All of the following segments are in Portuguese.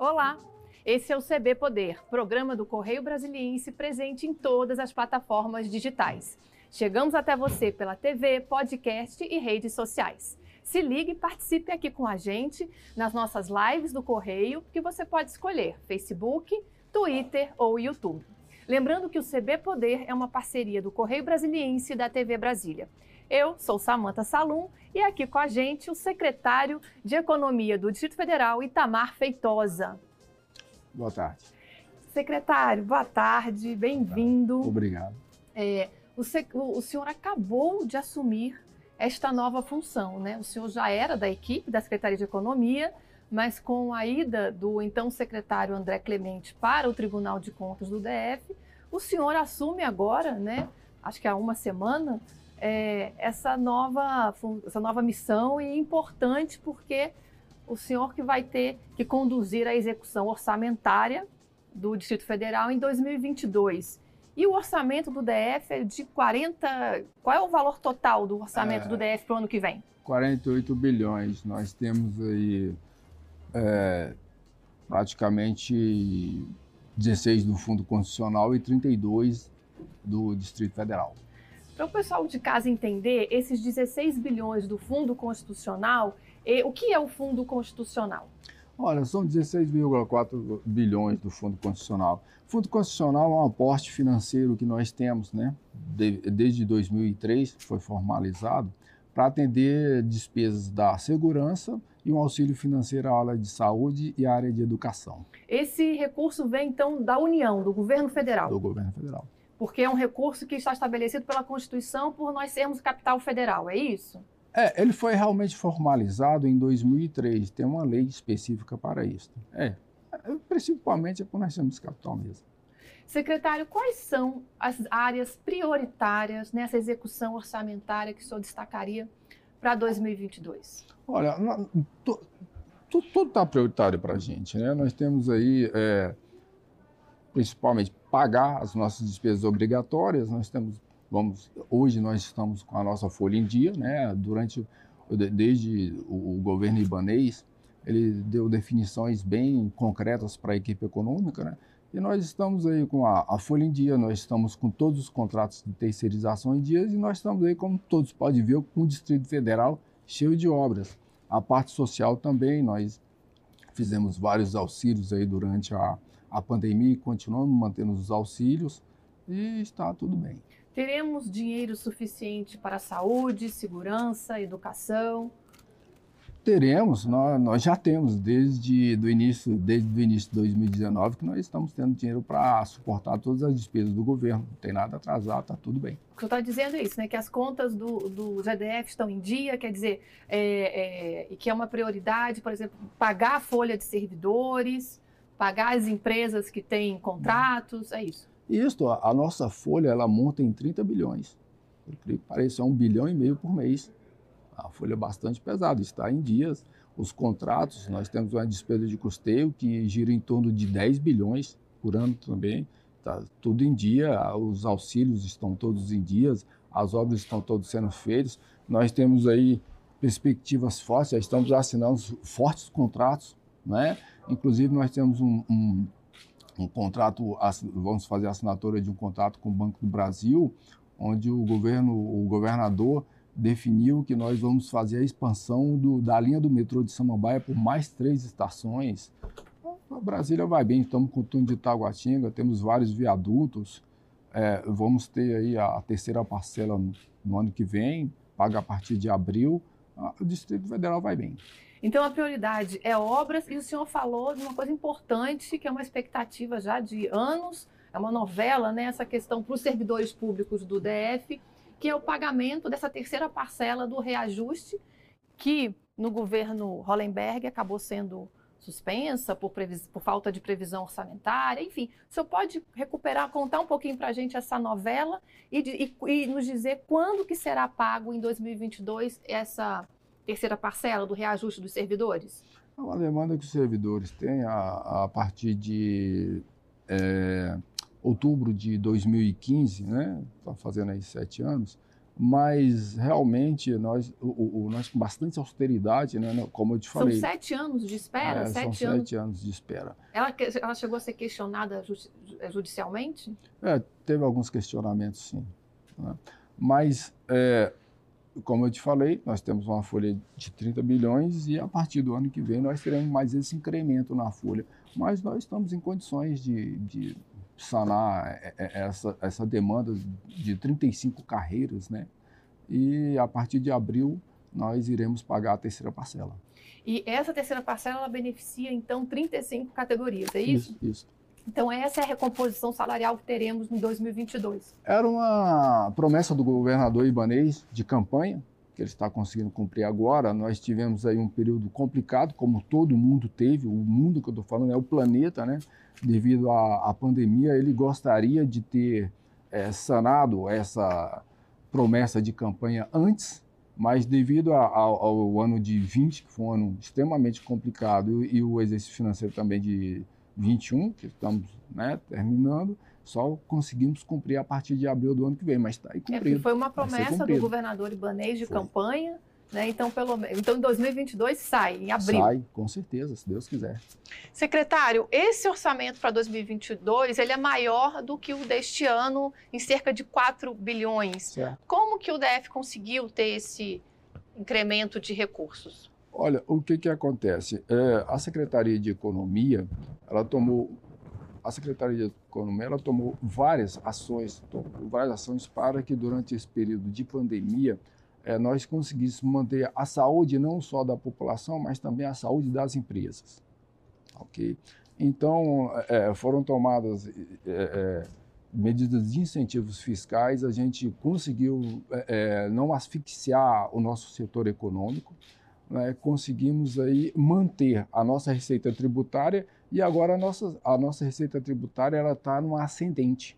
Olá! Esse é o CB Poder, programa do Correio Brasiliense presente em todas as plataformas digitais. Chegamos até você pela TV, podcast e redes sociais. Se ligue e participe aqui com a gente nas nossas lives do Correio, que você pode escolher Facebook, Twitter ou YouTube. Lembrando que o CB Poder é uma parceria do Correio Brasiliense e da TV Brasília. Eu sou Samanta Salum e aqui com a gente o secretário de Economia do Distrito Federal, Itamar Feitosa. Boa tarde. Secretário, boa tarde, bem-vindo. Obrigado. É, o, o, senhor acabou de assumir esta nova função, né? O senhor já era da equipe da Secretaria de Economia, mas com a ida do então secretário André Clemente para o Tribunal de Contas do DF, o senhor assume agora, né? Acho que há uma semana, é, essa, nova, essa nova missão e importante porque o senhor que vai ter que conduzir a execução orçamentária do Distrito Federal em 2022. E o orçamento do DF é de 40. Qual é o valor total do orçamento é, do DF para o ano que vem? 48 bilhões. Nós temos aí é, praticamente 16 do Fundo Constitucional e 32 do Distrito Federal. Para o pessoal de casa entender, esses 16 bilhões do Fundo Constitucional, o que é o Fundo Constitucional? Olha, são 16,4 bilhões do Fundo Constitucional. O Fundo Constitucional é um aporte financeiro que nós temos, né? desde 2003, foi formalizado, para atender despesas da segurança e um auxílio financeiro à área de saúde e à área de educação. Esse recurso vem, então, da União, do governo federal? Do governo federal porque é um recurso que está estabelecido pela Constituição por nós sermos capital federal, é isso? É, ele foi realmente formalizado em 2003, tem uma lei específica para isso. É, principalmente é por nós sermos capital mesmo. Secretário, quais são as áreas prioritárias nessa execução orçamentária que o senhor destacaria para 2022? Olha, tudo está prioritário para a gente. Né? Nós temos aí, é, principalmente, pagar as nossas despesas obrigatórias. Nós temos, vamos, hoje nós estamos com a nossa folha em dia, né? Durante, desde o, governo ibanês, ele deu definições bem concretas para a equipe econômica, né? E nós estamos aí com a, a, folha em dia, nós estamos com todos os contratos de terceirização em dias e nós estamos aí, como todos podem ver, com o Distrito Federal cheio de obras. A parte social também, nós fizemos vários auxílios aí durante a, a pandemia e continuamos mantendo os auxílios e está tudo bem. Teremos dinheiro suficiente para saúde, segurança, educação? Teremos, nós, nós já temos desde do início, desde o início de 2019 que nós estamos tendo dinheiro para suportar todas as despesas do governo. Não tem nada atrasado, está tudo bem. O que eu está dizendo é isso, né? Que as contas do, do GDF estão em dia, quer dizer, é, é, e que é uma prioridade, por exemplo, pagar a folha de servidores, pagar as empresas que têm contratos, é isso? Isso, a, nossa folha ela monta em 30 bilhões. Creio que parece um bilhão e meio por mês. A folha é bastante pesada, está em dias. Os contratos, nós temos uma despesa de custeio que gira em torno de 10 bilhões por ano também. Está tudo em dia, os auxílios estão todos em dias, as obras estão todas sendo feitas. Nós temos aí perspectivas fortes, já estamos assinando fortes contratos, né? Inclusive, nós temos um, um, um contrato, vamos fazer a assinatura de um contrato com o Banco do Brasil, onde o governo, o governador definiu que nós vamos fazer a expansão do, da linha do metrô de Samambaia por mais três estações. A Brasília vai bem, estamos com o túnel de Itaguatinga, temos vários viadutos, é, vamos ter aí a terceira parcela no, no ano que vem, paga a partir de abril, o Distrito Federal vai bem. Então a prioridade é obras e o senhor falou de uma coisa importante que é uma expectativa já de anos, é uma novela, né, essa questão para os servidores públicos do DF, que é o pagamento dessa terceira parcela do reajuste que no governo Hollenberg acabou sendo suspensa por, por, falta de previsão orçamentária, enfim. O senhor pode recuperar, contar um pouquinho para a gente essa novela e, e, e, nos dizer quando que será pago em 2022 essa terceira parcela do reajuste dos servidores? É uma demanda que os servidores têm a, a partir de é, outubro de 2015, né? Está fazendo aí sete anos. Mas realmente nós, o, o, nós com bastante austeridade, né, como eu te falei. São sete anos de espera? É, sete são anos. sete anos de espera. Ela, ela chegou a ser questionada judicialmente? É, teve alguns questionamentos, sim. Né? Mas, é, como eu te falei, nós temos uma folha de 30 bilhões e a partir do ano que vem nós teremos mais esse incremento na folha. Mas nós estamos em condições de, de sanar é, é, essa, essa demanda de 35 carreiras, né? E a partir de abril nós iremos pagar a terceira parcela. E essa terceira parcela ela beneficia então 35 categorias, é isso? Isso, isso. Então essa é a recomposição salarial que teremos em 2022. Era uma promessa do governador Ibanês de campanha, que ele está conseguindo cumprir agora. Nós tivemos aí um período complicado, como todo mundo teve, o mundo que eu estou falando é o planeta, né? Devido à, à pandemia, ele gostaria de ter é, sanado essa promessa de campanha antes, mas devido a, ao, ao, ano de 20, que foi um ano extremamente complicado, e, e o exercício financeiro também de 21, que estamos né, terminando, só conseguimos cumprir a partir de abril do ano que vem, mas está aí cumprido. É, foi uma promessa do governador Ibanês de foi. campanha, né? Então, pelo, então, em 2022 sai, em abril. Sai, com certeza, se Deus quiser. Secretário, esse orçamento para 2022 ele é maior do que o deste ano, em cerca de 4 bilhões. Certo. Como que o DF conseguiu ter esse incremento de recursos? Olha, o que, que acontece? É, a Secretaria de Economia, ela tomou a Secretaria de Economia ela tomou várias ações, várias ações para que durante esse período de pandemia é, nós conseguíssemos manter a saúde não só da população, mas também a saúde das empresas. Ok? Então é, foram tomadas medidas de incentivos fiscais, a gente conseguiu não asfixiar o nosso setor econômico, né, conseguimos aí manter a nossa receita tributária e agora a nossa, a nossa receita tributária ela está numa ascendente.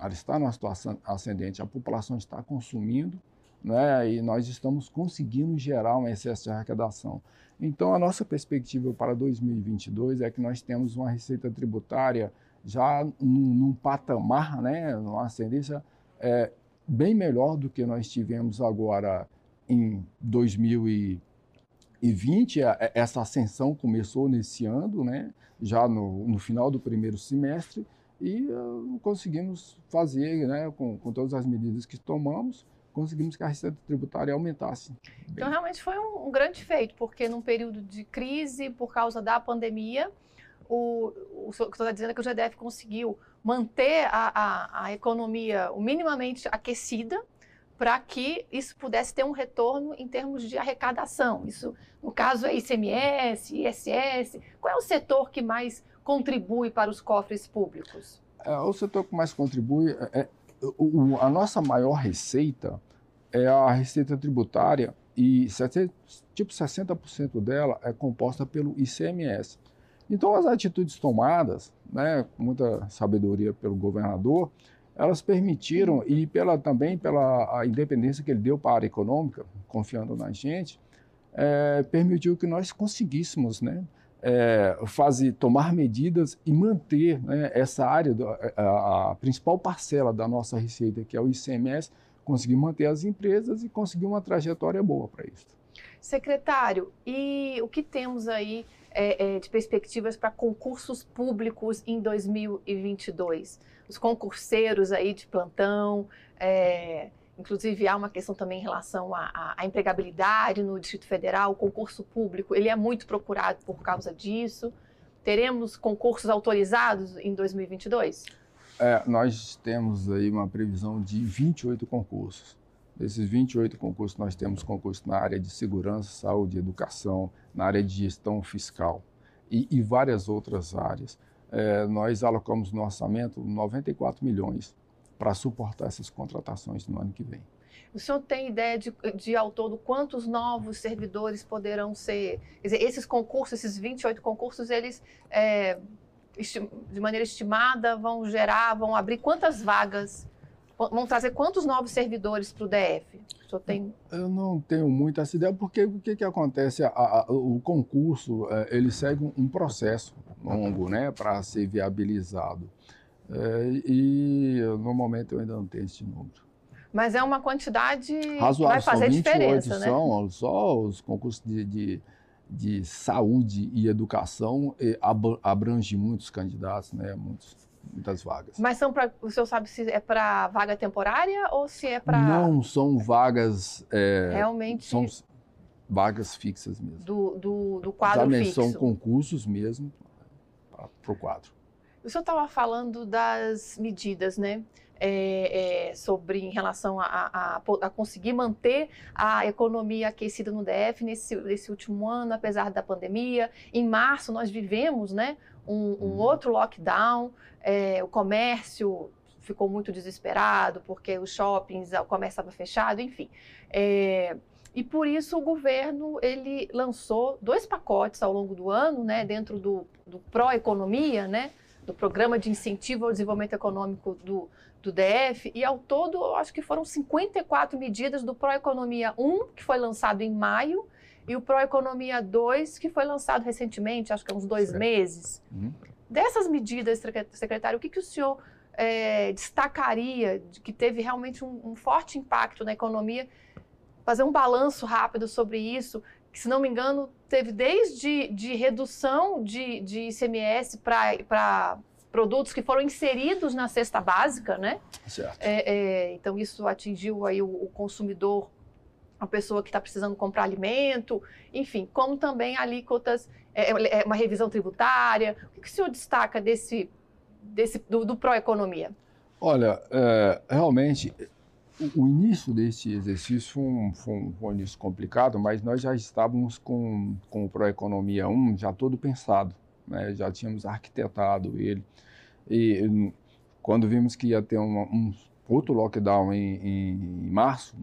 Ela está numa situação ascendente. A população está consumindo né, e nós estamos conseguindo gerar um excesso de arrecadação. Então, a nossa perspectiva para 2022 é que nós temos uma receita tributária já num, num patamar, né, numa ascendência é, bem melhor do que nós tivemos agora em 2020, essa ascensão começou nesse ano, né? já no, no final do primeiro semestre, e uh, conseguimos fazer, né, com, com todas as medidas que tomamos, conseguimos que a receita tributária aumentasse. Então, realmente foi um, um, grande feito, porque num período de crise, por causa da pandemia, o, o senhor está dizendo é que o GDF conseguiu manter a, a, a economia minimamente aquecida, para que isso pudesse ter um retorno em termos de arrecadação. Isso, no caso, é ICMS, ISS. Qual é o setor que mais contribui para os cofres públicos? É, o setor que mais contribui é, é o, a nossa maior receita é a receita tributária e tipo 60% dela é composta pelo ICMS. Então as atitudes tomadas, né, muita sabedoria pelo governador, elas permitiram, e pela, também pela a independência que ele deu para a área econômica, confiando na gente, é, permitiu que nós conseguíssemos né, é, fazer, tomar medidas e manter né, essa área, do, a, a, principal parcela da nossa receita, que é o ICMS, conseguir manter as empresas e conseguir uma trajetória boa para isso. Secretário, e o que temos aí é, é, de perspectivas para concursos públicos em 2022? Os concurseiros aí de plantão, é, inclusive há uma questão também em relação à, empregabilidade no Distrito Federal, o concurso público, ele é muito procurado por causa disso. Teremos concursos autorizados em 2022? É, nós temos aí uma previsão de 28 concursos. Desses 28 concursos, nós temos concursos na área de segurança, saúde, educação, na área de gestão fiscal e, e várias outras áreas. É, nós alocamos no orçamento 94 milhões para suportar essas contratações no ano que vem. O senhor tem ideia de, de ao todo quantos novos servidores poderão ser? Dizer, esses concursos, esses 28 concursos, eles, é, de maneira estimada, vão gerar, vão abrir quantas vagas vão trazer quantos novos servidores para o DF? O tem... Eu não tenho muito essa ideia, porque o que, que acontece? A, a, o concurso, é, ele segue um processo longo né, para ser viabilizado. É, e no momento eu ainda não tenho esse número. Mas é uma quantidade Razoável, vai fazer são 28, diferença, né? São só os concursos de, de, de saúde e educação abrange muitos candidatos, né? Muitos, muitas vagas. Mas são para o senhor sabe se é para vaga temporária ou se é para não são vagas é, realmente são vagas fixas mesmo do, do, do quadro Exatamente, fixo. São concursos mesmo para o quadro. O senhor estava falando das medidas, né? É, é, sobre em relação a, a, a, conseguir manter a economia aquecida no DF nesse, nesse, último ano, apesar da pandemia. Em março nós vivemos, né, um, um uhum. outro lockdown. É, o comércio ficou muito desesperado porque os shoppings, o comércio estava fechado, enfim. É, e por isso o governo ele lançou dois pacotes ao longo do ano, né, dentro do, do pró-economia, né, do Programa de Incentivo ao Desenvolvimento Econômico do, do DF, e ao todo, acho que foram 54 medidas do Proeconomia 1, que foi lançado em maio, e o Proeconomia 2, que foi lançado recentemente, acho que há uns dois certo. meses. Uhum. Dessas medidas, secretário, o que, que o senhor é, destacaria de que teve realmente um, um forte impacto na economia? Fazer um balanço rápido sobre isso, que, se não me engano, teve desde de redução de, de ICMS para produtos que foram inseridos na cesta básica, né? Certo. É, é, então, isso atingiu aí o, o consumidor, a pessoa que está precisando comprar alimento, enfim, como também alíquotas, é, é, é, uma revisão tributária. O que, que o senhor destaca desse, desse do, do Proeconomia? Olha, é, realmente o início desse exercício foi um, foi, um, foi um, início complicado, mas nós já estávamos com, com o Proeconomia 1 já todo pensado, né? já tínhamos arquitetado ele. E quando vimos que ia ter uma, um outro lockdown em, em, em, março,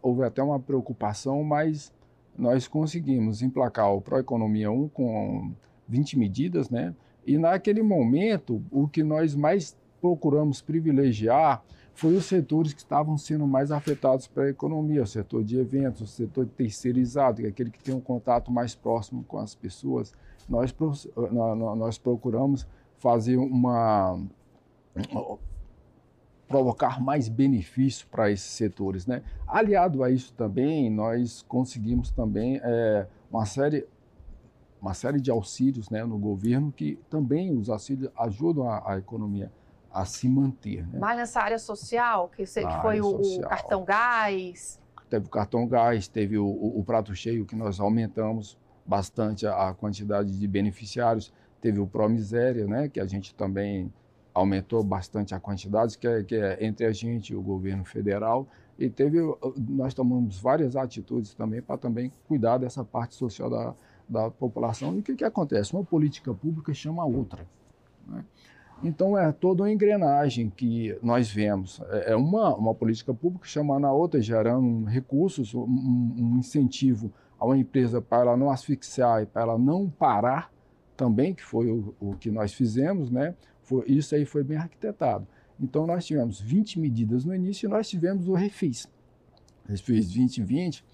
houve até uma preocupação, mas nós conseguimos emplacar o Proeconomia 1 com 20 medidas, né? E naquele momento, o que nós mais procuramos privilegiar foi os setores que estavam sendo mais afetados para a economia, o setor de eventos, o setor terceirizado, que é aquele que tem um contato mais próximo com as pessoas. Nós, nós procuramos fazer uma provocar mais benefício para esses setores, né? Aliado a isso também, nós conseguimos também é, uma série uma série de auxílios, né, no governo que também os auxílios ajudam a, a economia a se manter. Né? Mas nessa área social, que sei que foi o, o, cartão gás. Teve o cartão gás, teve o, o, o, prato cheio, que nós aumentamos bastante a, a quantidade de beneficiários. Teve o Promiséria, né, que a gente também aumentou bastante a quantidade, que é, que é entre a gente e o governo federal. E teve, nós tomamos várias atitudes também para também cuidar dessa parte social da, da população. E o que, que acontece? Uma política pública chama a outra. Né? Então, é toda uma engrenagem que nós vemos. É, é uma, uma política pública chamando a outra, gerando recursos, um, um incentivo a uma empresa para ela não asfixiar e para ela não parar também, que foi o, o que nós fizemos, né? Foi, isso aí foi bem arquitetado. Então, nós tivemos 20 medidas no início e nós tivemos o Refis. Refis 2020,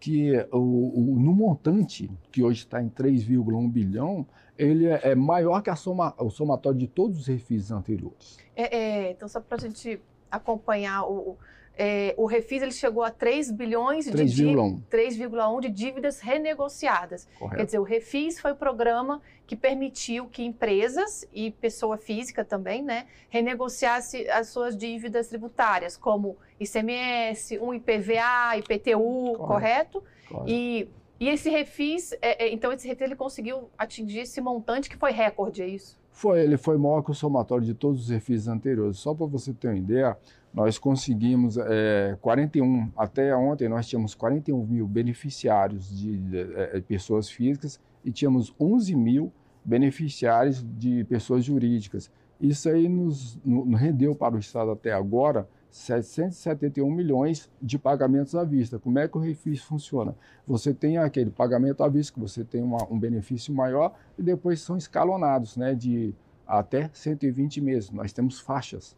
que o, o, no montante, que hoje está em 3,1 bilhão, ele é, é, maior que soma, o somatório de todos os refis anteriores. É, é, então, só para a gente acompanhar o, é, o Refis ele chegou a 3 bilhões de 3,1 de dívidas renegociadas. Correto. Quer dizer, o Refis foi o programa que permitiu que empresas e pessoa física também, né, renegociasse as suas dívidas tributárias, como ICMS, um IPVA, IPTU, correto? correto? correto. E, e esse Refis, é, é, então esse Refis ele conseguiu atingir esse montante que foi recorde, é isso? Foi, ele foi maior que o somatório de todos os refis anteriores. Só para você ter uma ideia, nós conseguimos é, 41, até ontem nós tínhamos 41 mil beneficiários de, de, de, é, pessoas físicas e tínhamos 11 mil beneficiários de pessoas jurídicas. Isso aí nos, nos rendeu para o Estado até agora 771 milhões de pagamentos à vista. Como é que o refis funciona? Você tem aquele pagamento à vista, que você tem uma, um benefício maior, e depois são escalonados, né, de até 120 meses. Nós temos faixas.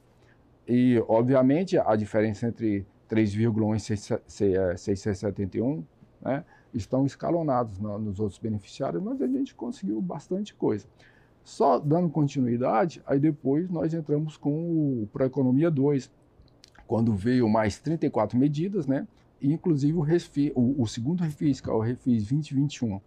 E, obviamente, a diferença entre 3,1 e 671 né, estão escalonados nos outros beneficiários, mas a gente conseguiu bastante coisa. Só dando continuidade, aí depois nós entramos com o Proeconomia 2, quando veio mais 34 medidas, né? inclusive o, refis, o, o, segundo refis, que é o refis 2021.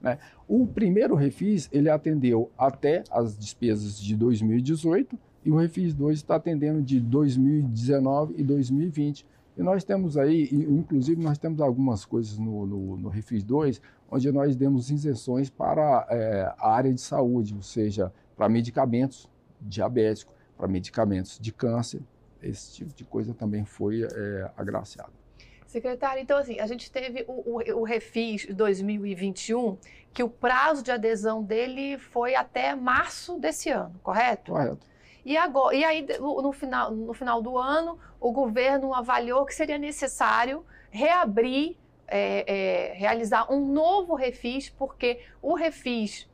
Né? O primeiro refis ele atendeu até as despesas de 2018 e o refis 2 está atendendo de 2019 e 2020. E nós temos aí, inclusive nós temos algumas coisas no, no, no refis 2, onde nós demos isenções para é, a área de saúde, ou seja, para medicamentos diabéticos, para medicamentos de câncer, esse tipo de coisa também foi é, agraciado. Secretário, então assim, a gente teve o, o, o, Refis 2021, que o prazo de adesão dele foi até março desse ano, correto? Correto. E, agora, e aí, no final, no final do ano, o governo avaliou que seria necessário reabrir, é, é, realizar um novo refis, porque o refis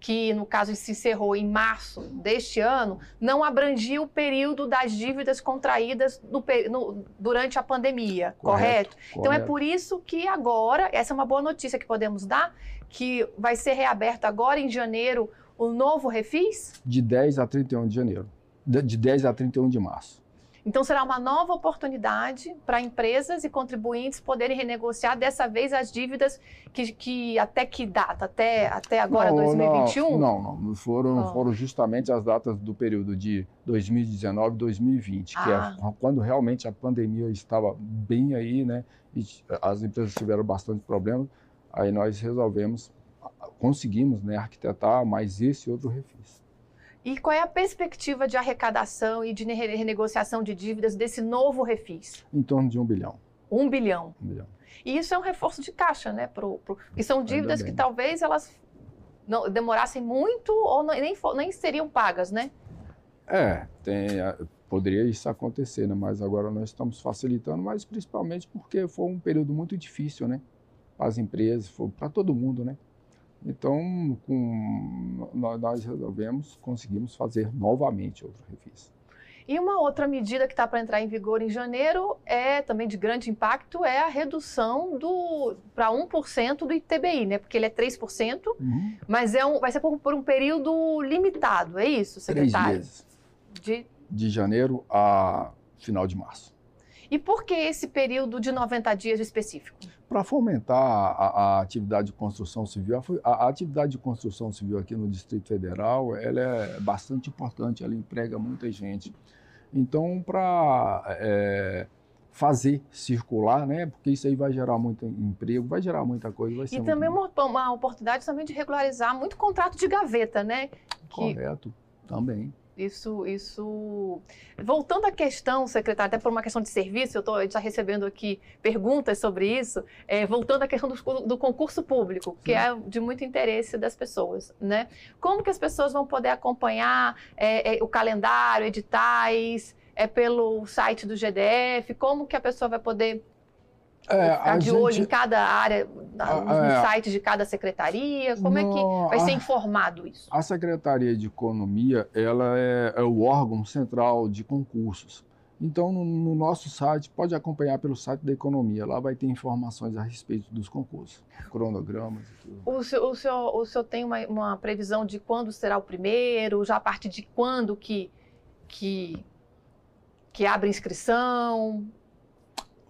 que no caso se encerrou em março deste ano, não abrangia o período das dívidas contraídas no, no, durante a pandemia, correto, correto? Então correto. é por isso que agora, essa é uma boa notícia que podemos dar, que vai ser reaberto agora em janeiro o novo refis? De 10 a 31 de janeiro. De 10 a 31 de março. Então, será uma nova oportunidade para empresas e contribuintes poderem renegociar dessa vez as dívidas que, que até que data? Até, até agora, não, 2021? Não, não, não. Foram, oh. foram justamente as datas do período de 2019 e 2020, ah. que é ah. quando realmente a pandemia estava bem aí, né? E as empresas tiveram bastante problemas. Aí nós resolvemos, conseguimos né, arquitetar mais esse outro refis. E qual é a perspectiva de arrecadação e de renegociação de dívidas desse novo refis? Em torno de um bilhão. Um bilhão. Um bilhão. E isso é um reforço de caixa, né? Pro, pro... E são dívidas que talvez elas não, demorassem muito ou não, nem, nem seriam pagas, né? É, tem, poderia isso acontecer, né? Mas agora nós estamos facilitando, mas principalmente porque foi um período muito difícil, né? Para as empresas, para todo mundo, né? Então, com, nós resolvemos, conseguimos fazer novamente outro refis. E uma outra medida que está para entrar em vigor em janeiro é também de grande impacto é a redução do para 1% do ITBI, né? Porque ele é 3%, uhum. mas é um, vai ser por, por, um período limitado, é isso, secretário? Três meses. De... de janeiro a final de março. E por que esse período de 90 dias específico? Para fomentar a, a, atividade de construção civil, a, a, atividade de construção civil aqui no Distrito Federal, ela é bastante importante, ela emprega muita gente. Então, para é, fazer circular, né? Porque isso aí vai gerar muito emprego, vai gerar muita coisa. Vai e também uma, uma, oportunidade também de regularizar muito contrato de gaveta, né? Que... Correto, também. Isso, isso. Voltando à questão, secretário, até por uma questão de serviço, eu estou já recebendo aqui perguntas sobre isso. É, voltando à questão do, do concurso público, Sim. que é de muito interesse das pessoas, né? Como que as pessoas vão poder acompanhar é, é, o calendário, editais, é pelo site do GDF? Como que a pessoa vai poder é, ficar de gente, olho em cada área, nos é, sites de cada secretaria? Como é que vai ser informado isso? A Secretaria de Economia ela é, é o órgão central de concursos. Então, no, no, nosso site, pode acompanhar pelo site da Economia. Lá vai ter informações a respeito dos concursos, cronogramas e tudo. O senhor, o senhor, o senhor tem uma, uma previsão de quando será o primeiro? Já a partir de quando que, que, que abre inscrição?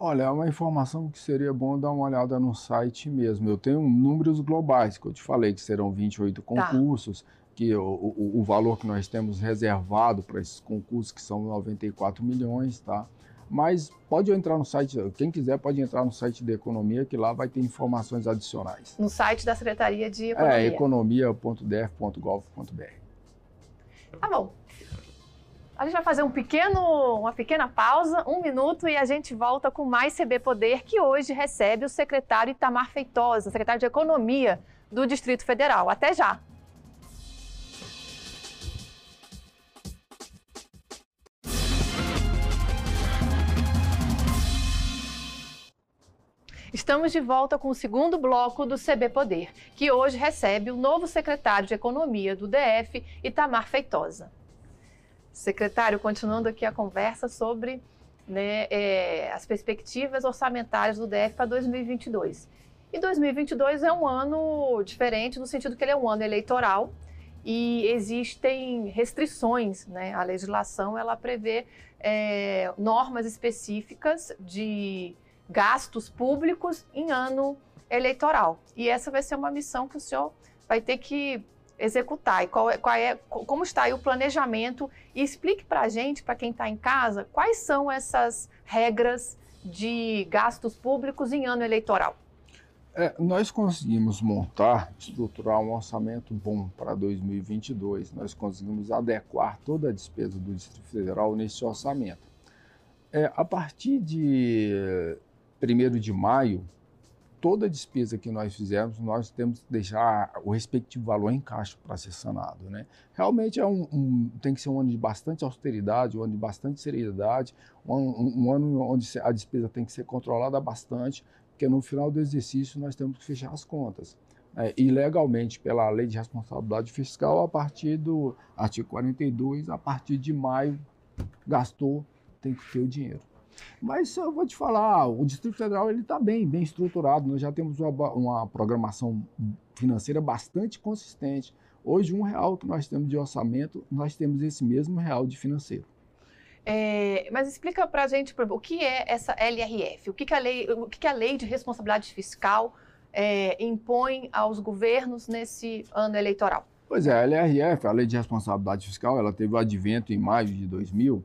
Olha, é uma informação que seria bom dar uma olhada no site mesmo. Eu tenho números globais, que eu te falei, que serão 28 tá. concursos, tá. que o, o, o, valor que nós temos reservado para esses concursos, que são 94 milhões, tá? Mas pode entrar no site, quem quiser pode entrar no site da Economia, que lá vai ter informações adicionais. No site da Secretaria de Economia? É, economia.def.gov.br. Tá bom. A gente vai fazer um pequeno, uma pequena pausa, um minuto, e a gente volta com mais CB Poder, que hoje recebe o secretário Itamar Feitosa, secretário de Economia do Distrito Federal. Até já! Estamos de volta com o segundo bloco do CB Poder, que hoje recebe o novo secretário de Economia do DF, Itamar Feitosa. Secretário, continuando aqui a conversa sobre né, é, as perspectivas orçamentárias do DF para 2022. E 2022 é um ano diferente no sentido que ele é um ano eleitoral e existem restrições, né? A legislação ela prevê é, normas específicas de gastos públicos em ano eleitoral. E essa vai ser uma missão que o senhor vai ter que executar. E qual é, qual é, como está aí o planejamento? E explique para a gente, para quem está em casa, quais são essas regras de gastos públicos em ano eleitoral. É, nós conseguimos montar, estruturar um orçamento bom para 2022. Nós conseguimos adequar toda a despesa do Distrito Federal nesse orçamento. É, a partir de 1 de maio, toda despesa que nós fizermos, nós temos que deixar o respectivo valor em caixa para ser sanado. Né? Realmente é um, um, tem que ser um ano de bastante austeridade, um ano de bastante seriedade, um, um, ano onde a despesa tem que ser controlada bastante, porque no final do exercício nós temos que fechar as contas. É, e legalmente, pela lei de responsabilidade fiscal, a partir do artigo 42, a partir de maio, gastou, tem que ter o dinheiro. Mas eu vou te falar, o Distrito Federal ele está bem, bem estruturado. Nós já temos uma, uma, programação financeira bastante consistente. Hoje, um real que nós temos de orçamento, nós temos esse mesmo real de financeiro. É, mas explica para a gente o que é essa LRF, o que, que, a, lei, o que, que a lei de responsabilidade fiscal é, impõe aos governos nesse ano eleitoral. Pois é, a LRF, a Lei de Responsabilidade Fiscal, ela teve o advento em maio de 2000,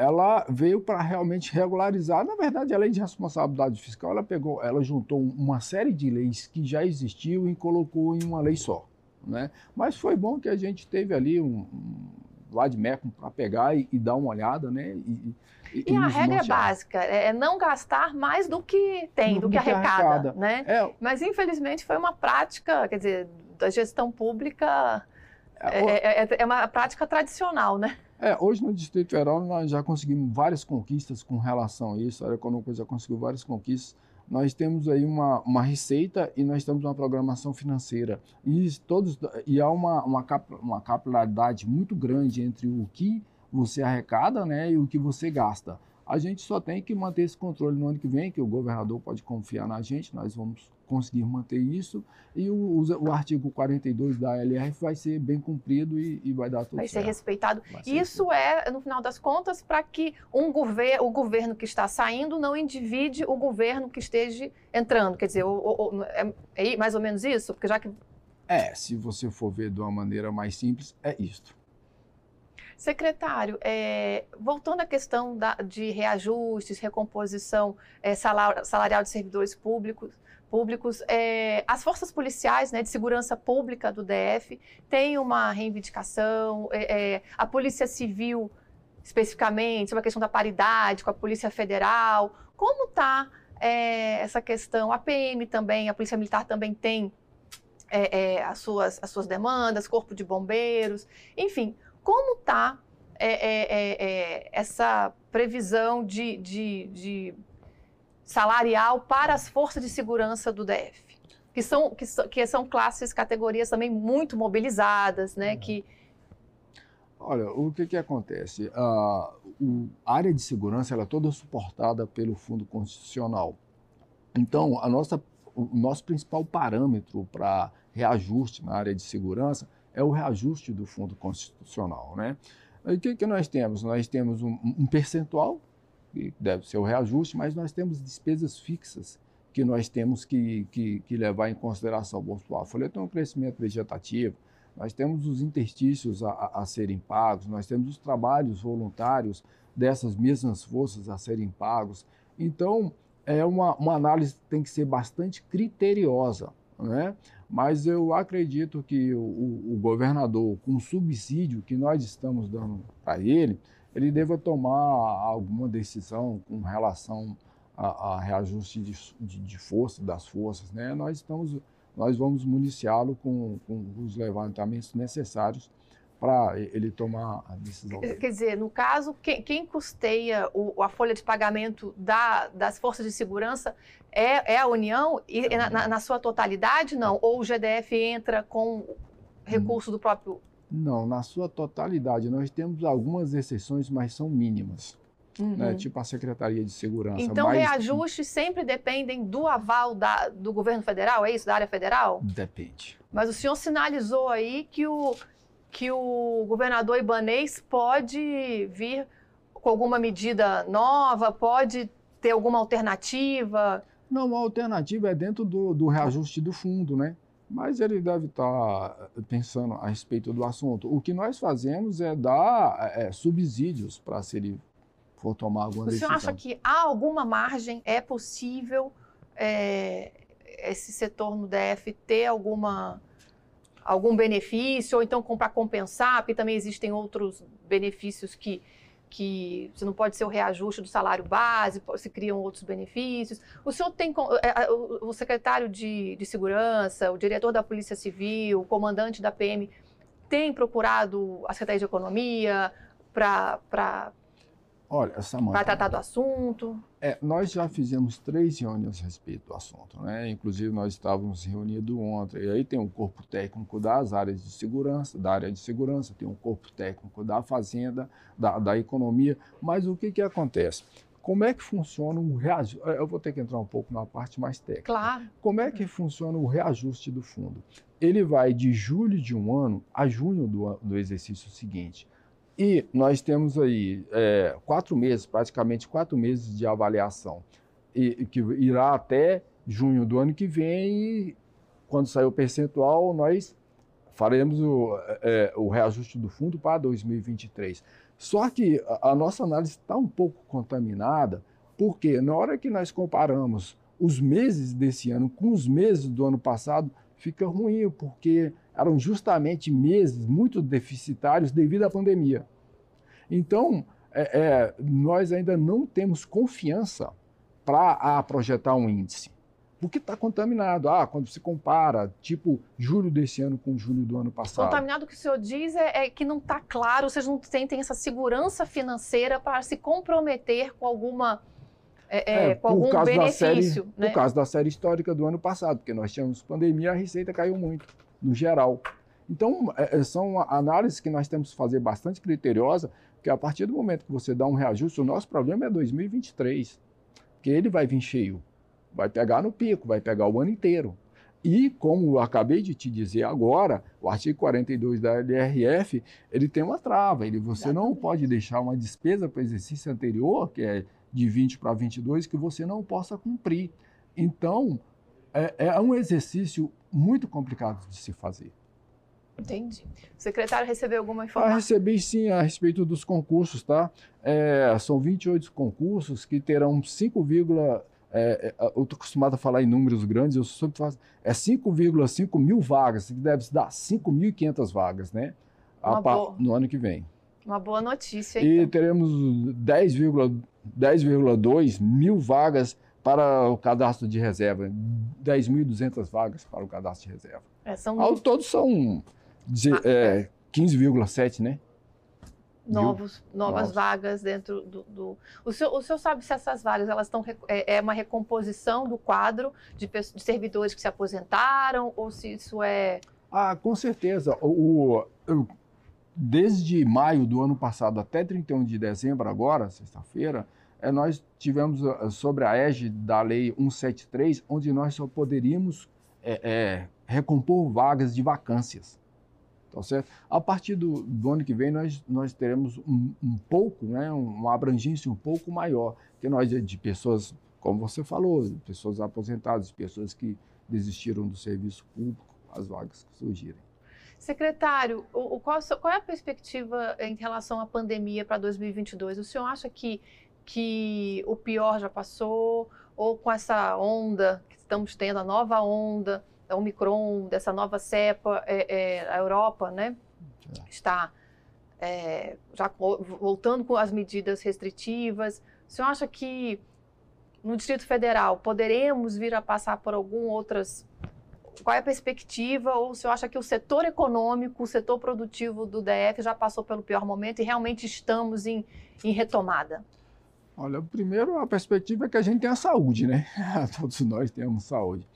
ela veio para realmente regularizar. Na verdade, a lei de responsabilidade fiscal, ela pegou, ela juntou uma série de leis que já existiam e colocou em uma lei só, né? Mas foi bom que a gente teve ali um, um vademecum para pegar e, e, dar uma olhada, né? E, e, e a regra é básica, é, é não gastar mais do que tem, do, do que, arrecada, arrecada, né? É. Mas infelizmente foi uma prática, quer dizer, da gestão pública é, é, é, é uma prática tradicional, né? É, hoje no Distrito Federal nós já conseguimos várias conquistas com relação a isso, a área econômica já conseguiu várias conquistas. Nós temos aí uma, uma receita e nós temos uma programação financeira. E, todos, e há uma, uma, cap, uma capilaridade muito grande entre o que você arrecada né, e o que você gasta. A gente só tem que manter esse controle no ano que vem, que o governador pode confiar na gente, nós vamos conseguir manter isso. E o, o, artigo 42 da LRF vai ser bem cumprido e, e vai dar tudo vai certo. Ser respeitado. Vai ser isso respeitado. é, no final das contas, para que um gover o governo que está saindo não endivide o governo que esteja entrando. Quer dizer, o, o, é, é mais ou menos isso? Porque já que é, se você for ver de uma maneira mais simples, é isto. Secretário, é, voltando à questão da, de reajustes, recomposição é, salar, salarial de servidores públicos, públicos é, as forças policiais né, de segurança pública do DF têm uma reivindicação, é, é, a Polícia Civil, especificamente, sobre a questão da paridade com a Polícia Federal. Como está é, essa questão? A PM também, a Polícia Militar também tem as, suas, as suas demandas, Corpo de Bombeiros, enfim. Como está é, é, é, é, essa previsão de, de, de, salarial para as forças de segurança do DF? Que são, que, que são classes, categorias também muito mobilizadas, né? Uhum. Que... Olha, o que, que acontece? A, a área de segurança ela é toda suportada pelo Fundo Constitucional. Então, a nossa, o nosso principal parâmetro para reajuste na área de segurança é o reajuste do Fundo Constitucional. Né? o que, que nós temos? Nós temos um, um, percentual, que deve ser o reajuste, mas nós temos despesas fixas que nós temos que, que, que levar em consideração. Vamos supor, a folha tem um crescimento vegetativo, nós temos os interstícios a, a, a serem pagos, nós temos os trabalhos voluntários dessas mesmas forças a serem pagos. Então, é uma, uma análise que tem que ser bastante criteriosa. Né? Mas eu acredito que o, o governador, com o subsídio que nós estamos dando para ele, ele deva tomar alguma decisão com relação a, a reajuste de, de, de, força das forças. Né? Nós, estamos, nós vamos municiá-lo com, com os levantamentos necessários para ele tomar a decisão. Quer dizer, no caso, quem, quem custeia o, a folha de pagamento da, das forças de segurança é, é a União? E é na, na, sua totalidade, não? Ou o GDF entra com recurso do próprio. Não, na sua totalidade. Nós temos algumas exceções, mas são mínimas. Né? Uhum. Né? Tipo a Secretaria de Segurança. Então, mas... reajustes sempre dependem do aval da, do governo federal, é isso? Da área federal? Depende. Mas o senhor sinalizou aí que o, que o governador Ibanês pode vir com alguma medida nova? Pode ter alguma alternativa? Não, a alternativa é dentro do, do reajuste do fundo, né? Mas ele deve estar pensando a respeito do assunto. O que nós fazemos é dar é, subsídios para se ele for tomar alguma decisão. O senhor acha que há alguma margem? É possível é, esse setor no DF ter alguma algum benefício, ou então para compensar, porque também existem outros benefícios que, que você não pode ser o reajuste do salário base, se criam outros benefícios. O senhor tem é, é, o secretário de, de segurança, o diretor da Polícia Civil, o comandante da PM tem procurado a Secretaria de Economia para Olha, Samanta. Para tratar do assunto? É, nós já fizemos três reuniões a respeito do assunto, né? Inclusive, nós estávamos reunidos ontem. E aí tem um corpo técnico das áreas de segurança, da área de segurança, tem um corpo técnico da fazenda, da, da economia. Mas o que, que acontece? Como é que funciona o reajuste? Eu vou ter que entrar um pouco na parte mais técnica. Claro. Como é que funciona o reajuste do fundo? Ele vai de julho de um ano a junho do, do exercício seguinte. E nós temos aí é, quatro meses, praticamente quatro meses de avaliação, e, que irá até junho do ano que vem. E quando sair o percentual, nós faremos o, é, o reajuste do fundo para 2023. Só que a, a nossa análise está um pouco contaminada, porque na hora que nós comparamos os meses desse ano com os meses do ano passado, fica ruim, porque eram justamente meses muito deficitários devido à pandemia. Então, é, é, nós ainda não temos confiança para projetar um índice. Porque está contaminado. Ah, quando se compara, tipo, julho desse ano com julho do ano passado. Contaminado, o que o senhor diz é, é que não está claro, vocês não têm essa segurança financeira para se comprometer com alguma. É, é, é com algum benefício. Série, né? Por causa da série histórica do ano passado, porque nós tínhamos pandemia, a receita caiu muito, no geral. Então, é, é, são análises que nós temos que fazer bastante criteriosa, porque a partir do momento que você dá um reajuste, o nosso problema é 2023, porque ele vai vir cheio, vai pegar no pico, vai pegar o ano inteiro. E, como eu acabei de te dizer agora, o artigo 42 da LRF, ele tem uma trava, ele, você Exatamente. não pode deixar uma despesa para o exercício anterior, que é de 20 para 22, que você não possa cumprir. Então, é, é um exercício muito complicado de se fazer. Entendi. O secretário recebeu alguma informação? Ah, recebi sim a respeito dos concursos, tá? É, são 28 concursos que terão 5, é, é, eu estou acostumado a falar em números grandes, eu sempre faço, é 5,5 mil vagas, que deve dar 5.500 vagas, né? A, boa, no ano que vem. Uma boa notícia. E então. teremos 10,2 10, mil vagas para o cadastro de reserva, 10.200 vagas para o cadastro de reserva. É, são... Ao todo são ah, é, 15,7, né? Novos, novas vagas dentro do, do... O, senhor, o senhor sabe se essas vagas elas estão é, é uma recomposição do quadro de, de, servidores que se aposentaram ou se isso é? Ah com certeza. O, o desde maio do ano passado até 31 de dezembro agora sexta-feira é, nós tivemos ah, sobre a égide da lei 173 onde nós só poderíamos é, é, recompor vagas de vacâncias Tá certo? A partir do, do, ano que vem, nós, nós teremos um, um, pouco, né, uma abrangência um pouco maior, que nós de pessoas, como você falou, pessoas aposentadas, pessoas que desistiram do serviço público, as vagas que surgirem. Secretário, o, o, qual, qual, é a perspectiva em relação à pandemia para 2022? O senhor acha que, que o pior já passou? Ou com essa onda que estamos tendo, a nova onda, da Omicron, dessa nova cepa, é, é, a Europa, né, é. está é, já voltando com as medidas restritivas. O senhor acha que no Distrito Federal poderemos vir a passar por algum outras qual é a perspectiva? Ou o senhor acha que o setor econômico, o setor produtivo do DF já passou pelo pior momento e realmente estamos em, em retomada? Olha, primeiro a perspectiva é que a gente tenha saúde, né? Todos nós temos saúde.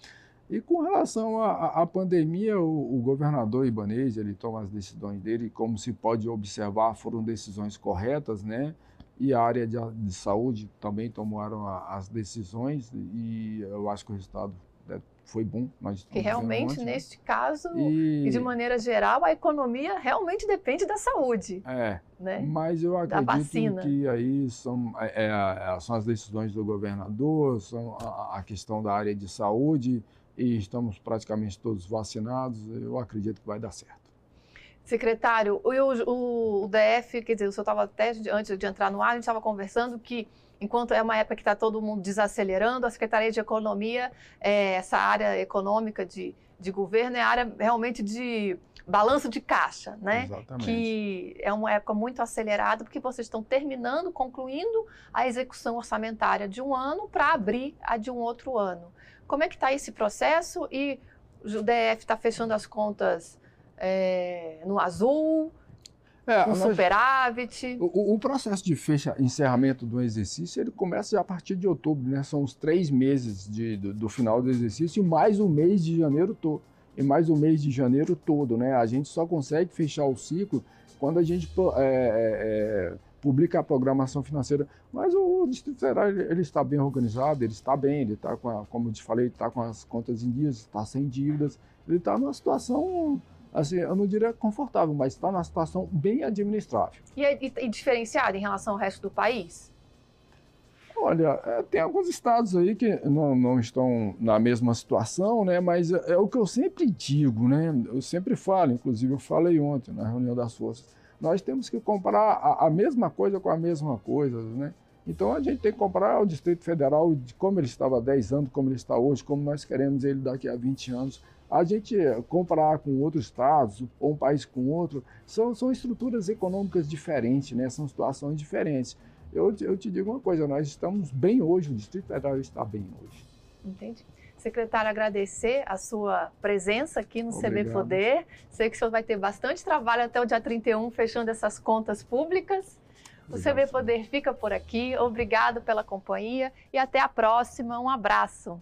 E com relação à pandemia, o, o, governador Ibanez, ele toma as decisões dele, como se pode observar, foram decisões corretas, né? E a área de, de saúde também tomaram a, as decisões e eu acho que o resultado foi bom. Nós que realmente, um neste caso, e... e... de maneira geral, a economia realmente depende da saúde. É, né? mas eu acredito que aí são, é, é, são as decisões do governador, são a, a questão da área de saúde, e estamos praticamente todos vacinados, eu acredito que vai dar certo. Secretário, o, o DF, quer dizer, o senhor estava até antes de entrar no ar, a gente estava conversando que enquanto é uma época que está todo mundo desacelerando, a Secretaria de Economia, é, essa área econômica de, de governo, é área realmente de balanço de caixa, né? Exatamente. Que é uma época muito acelerada, porque vocês estão terminando, concluindo a execução orçamentária de um ano para abrir a de um outro ano. Como é que está esse processo? E o DF está fechando as contas é, no azul, é, um superávit. O, o, processo de fecha, encerramento do exercício ele começa a partir de outubro, né? São os três meses de, do, do, final do exercício e mais o mês de janeiro todo. E mais o mês de janeiro todo, né? A gente só consegue fechar o ciclo quando a gente é, é, é publica a programação financeira. Mas o Distrito Federal ele, ele está bem organizado, ele está bem, ele está com, a, como eu te falei, está com as contas em dias, está sem dívidas, ele está numa situação assim, eu não diria confortável, mas está numa situação bem administrável. E, é, e, e diferenciado em relação ao resto do país? Olha, é, tem alguns estados aí que não, não, estão na mesma situação, né? Mas é, é, o que eu sempre digo, né? Eu sempre falo, inclusive eu falei ontem na reunião das forças, nós temos que comparar a, a mesma coisa com a mesma coisa, né? Então a gente tem que comparar o Distrito Federal de como ele estava há 10 anos, como ele está hoje, como nós queremos ele daqui a 20 anos a gente comparar com outros estados, ou um país com outro, são, são estruturas econômicas diferentes, né? são situações diferentes. Eu, eu te digo uma coisa, nós estamos bem hoje, o Distrito Federal está bem hoje. Entendi. Secretário, agradecer a sua presença aqui no Obrigado. CB Poder. Sei que o senhor vai ter bastante trabalho até o dia 31, fechando essas contas públicas. O Obrigado, CB Poder fica por aqui. Obrigado pela companhia e até a próxima. Um abraço.